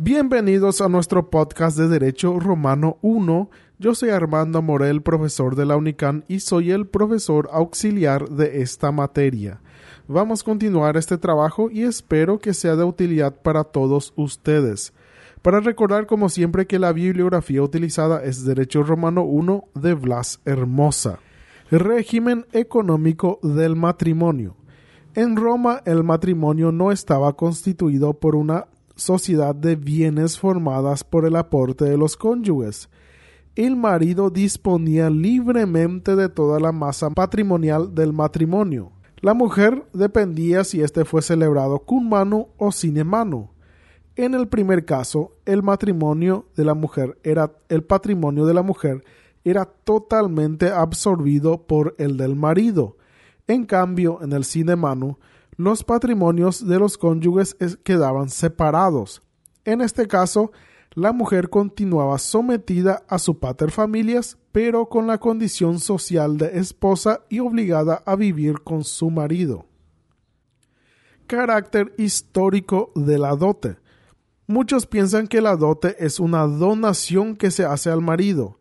Bienvenidos a nuestro podcast de Derecho Romano 1. Yo soy Armando Morel, profesor de la UNICAN y soy el profesor auxiliar de esta materia. Vamos a continuar este trabajo y espero que sea de utilidad para todos ustedes. Para recordar como siempre que la bibliografía utilizada es Derecho Romano 1 de Blas Hermosa. Régimen económico del matrimonio. En Roma el matrimonio no estaba constituido por una sociedad de bienes formadas por el aporte de los cónyuges. El marido disponía libremente de toda la masa patrimonial del matrimonio. La mujer dependía si éste fue celebrado con mano o sin mano. En el primer caso, el matrimonio de la mujer era el patrimonio de la mujer era totalmente absorbido por el del marido. En cambio, en el sin mano, los patrimonios de los cónyuges quedaban separados. En este caso, la mujer continuaba sometida a su pater familias, pero con la condición social de esposa y obligada a vivir con su marido. Carácter histórico de la dote. Muchos piensan que la dote es una donación que se hace al marido,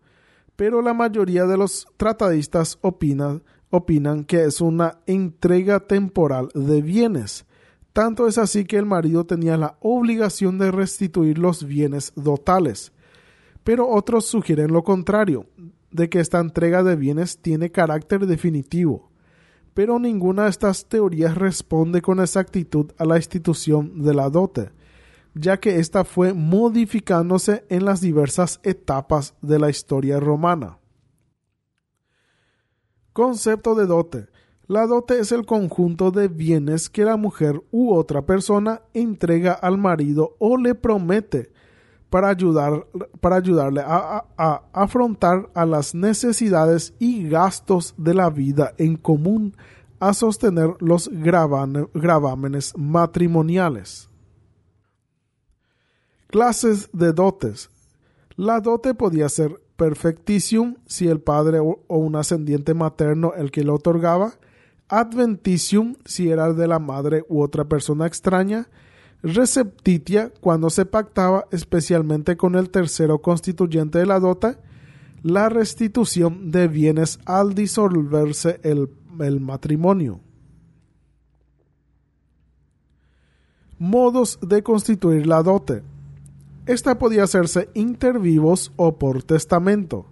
pero la mayoría de los tratadistas opinan opinan que es una entrega temporal de bienes. Tanto es así que el marido tenía la obligación de restituir los bienes dotales. Pero otros sugieren lo contrario, de que esta entrega de bienes tiene carácter definitivo. Pero ninguna de estas teorías responde con exactitud a la institución de la dote, ya que ésta fue modificándose en las diversas etapas de la historia romana. Concepto de dote. La dote es el conjunto de bienes que la mujer u otra persona entrega al marido o le promete para, ayudar, para ayudarle a, afrontar a las necesidades y gastos de la vida en común, a sostener los gravámenes matrimoniales. Clases de dotes. La dote podía ser perfectitium si el padre o un ascendiente materno el que lo otorgaba, adventitium si era de la madre u otra persona extraña, receptitia cuando se pactaba especialmente con el tercero constituyente de la dota, la restitución de bienes al disolverse el, el matrimonio. Modos de constituir la dote. Esta podía hacerse inter vivos o por testamento.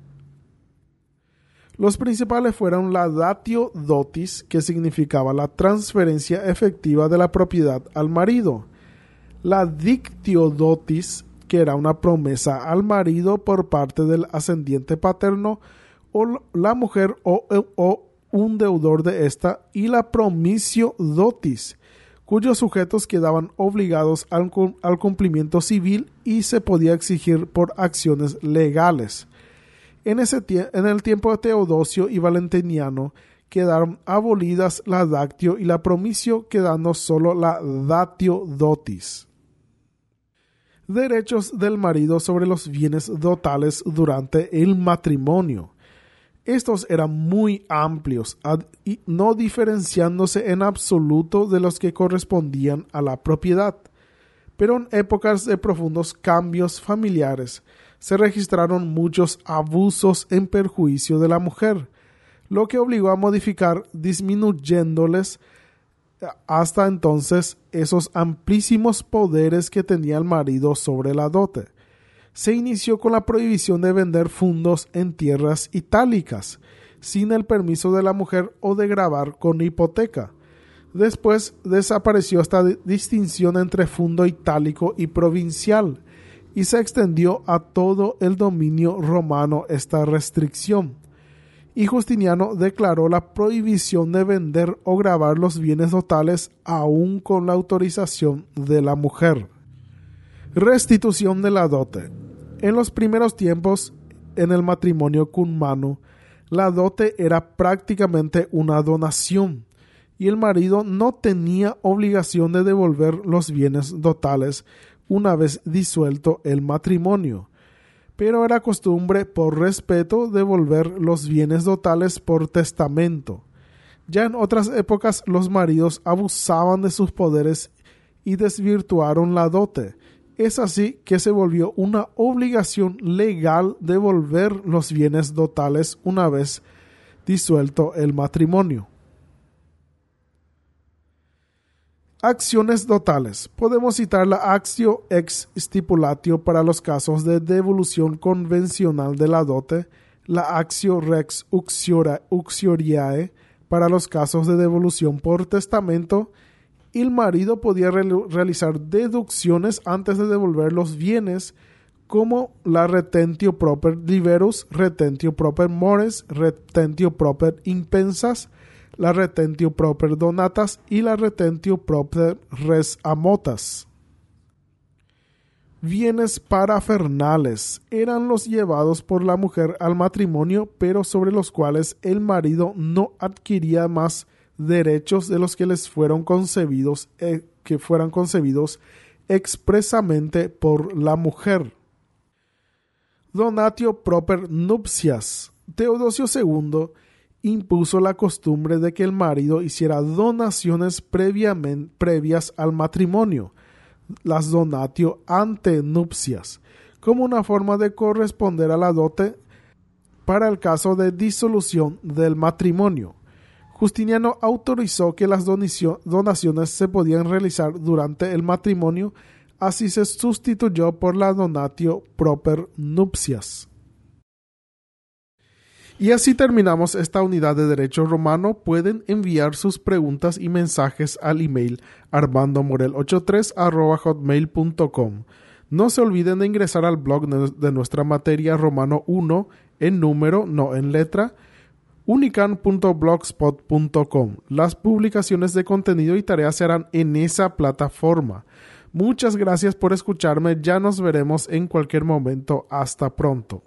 Los principales fueron la datio dotis, que significaba la transferencia efectiva de la propiedad al marido, la dictio dotis, que era una promesa al marido por parte del ascendiente paterno o la mujer o, o un deudor de ésta, y la promisio dotis, cuyos sujetos quedaban obligados al, cumplimiento civil y se podía exigir por acciones legales. En, ese en el tiempo de Teodosio y Valentiniano quedaron abolidas la dactio y la promisio, quedando solo la datio dotis. Derechos del marido sobre los bienes dotales durante el matrimonio. Estos eran muy amplios y no diferenciándose en absoluto de los que correspondían a la propiedad. Pero en épocas de profundos cambios familiares se registraron muchos abusos en perjuicio de la mujer, lo que obligó a modificar disminuyéndoles hasta entonces esos amplísimos poderes que tenía el marido sobre la dote se inició con la prohibición de vender fundos en tierras itálicas, sin el permiso de la mujer o de grabar con hipoteca. Después desapareció esta distinción entre fundo itálico y provincial, y se extendió a todo el dominio romano esta restricción. Y Justiniano declaró la prohibición de vender o grabar los bienes totales aún con la autorización de la mujer. Restitución de la dote. En los primeros tiempos, en el matrimonio cunmano, la dote era prácticamente una donación y el marido no tenía obligación de devolver los bienes dotales una vez disuelto el matrimonio, pero era costumbre por respeto devolver los bienes dotales por testamento. Ya en otras épocas los maridos abusaban de sus poderes y desvirtuaron la dote, Es así que se volvió una obligación legal devolver los bienes dotales una vez disuelto el matrimonio. Acciones dotales. Podemos citar la actio ex stipulatio para los casos de devolución convencional de la dote, la actio rex uxioriae para los casos de devolución por testamento, el marido podía realizar deducciones antes de devolver los bienes como la retentio proper liberus, retentio proper mores, retentio proper impensas, la retentio proper donatas y la retentio proper res amotas. Bienes parafernales eran los llevados por la mujer al matrimonio, pero sobre los cuales el marido no adquiría más derechos de los que les fueron concebidos, eh, que fueran concebidos expresamente por la mujer. Donatio proper nupcias. Teodosio II impuso la costumbre de que el marido hiciera donaciones previas al matrimonio, las donatio ante nupcias, como una forma de corresponder a la dote para el caso de disolución del matrimonio. Justiniano autorizó que las donaciones se podían realizar durante el matrimonio, así se sustituyó por la donatio proper nupcias. Y así terminamos esta unidad de Derecho Romano. Pueden enviar sus preguntas y mensajes al email armandomorel83 No se olviden de ingresar al blog de nuestra materia Romano 1 en número, no en letra, unican.blogspot.com. Las publicaciones de contenido y tareas se harán en esa plataforma. Muchas gracias por escucharme. Ya nos veremos en cualquier momento. Hasta pronto.